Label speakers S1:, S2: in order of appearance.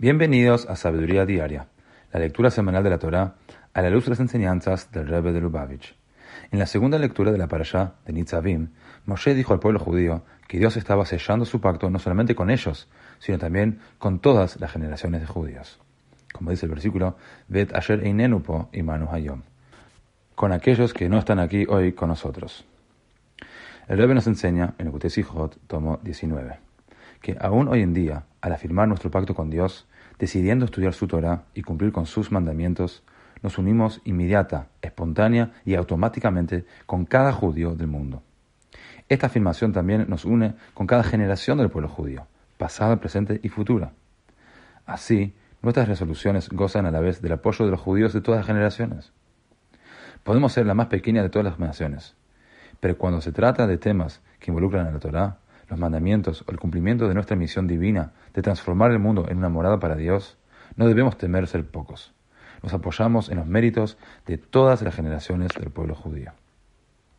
S1: Bienvenidos a Sabiduría Diaria, la lectura semanal de la Torá a la luz de las enseñanzas del Rebbe de Lubavitch. En la segunda lectura de la parashá de Nitzavim, Moshe dijo al pueblo judío que Dios estaba sellando su pacto no solamente con ellos, sino también con todas las generaciones de judíos. Como dice el versículo, Vet Asher Einenupo Imanu Hayom, con aquellos que no están aquí hoy con nosotros. El Rebbe nos enseña en Ukutei Sijot, tomo 19 que aún hoy en día, al afirmar nuestro pacto con Dios, decidiendo estudiar su Torah y cumplir con sus mandamientos, nos unimos inmediata, espontánea y automáticamente con cada judío del mundo. Esta afirmación también nos une con cada generación del pueblo judío, pasada, presente y futura. Así, nuestras resoluciones gozan a la vez del apoyo de los judíos de todas las generaciones. Podemos ser la más pequeña de todas las naciones, pero cuando se trata de temas que involucran a la Torah, los mandamientos o el cumplimiento de nuestra misión divina de transformar el mundo en una morada para Dios, no debemos temer ser pocos. Nos apoyamos en los méritos de todas las generaciones del pueblo judío.